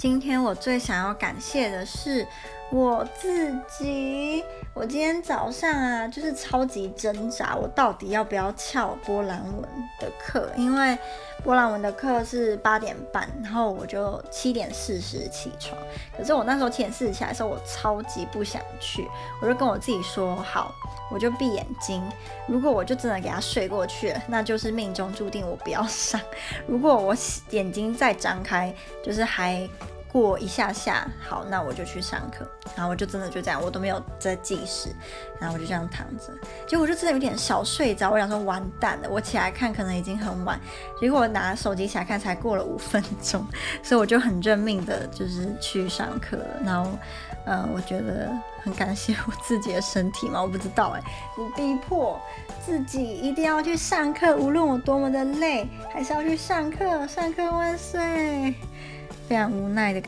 今天我最想要感谢的是我自己。我今天早上啊，就是超级挣扎，我到底要不要翘波兰文的课？因为波兰文的课是八点半，然后我就七点四十起床。可是我那时候七点四十起来的时候，我超级不想去，我就跟我自己说好，我就闭眼睛。如果我就真的给他睡过去了，那就是命中注定我不要上。如果我眼睛再张开，就是还。过一下下，好，那我就去上课，然后我就真的就这样，我都没有在计时，然后我就这样躺着，结果我就真的有点小睡着，我想说完蛋了，我起来看可能已经很晚，结果我拿手机起来看才过了五分钟，所以我就很认命的，就是去上课了。然后，呃，我觉得很感谢我自己的身体嘛，我不知道哎，我逼迫自己一定要去上课，无论我多么的累，还是要去上课，上课万岁。非常无奈的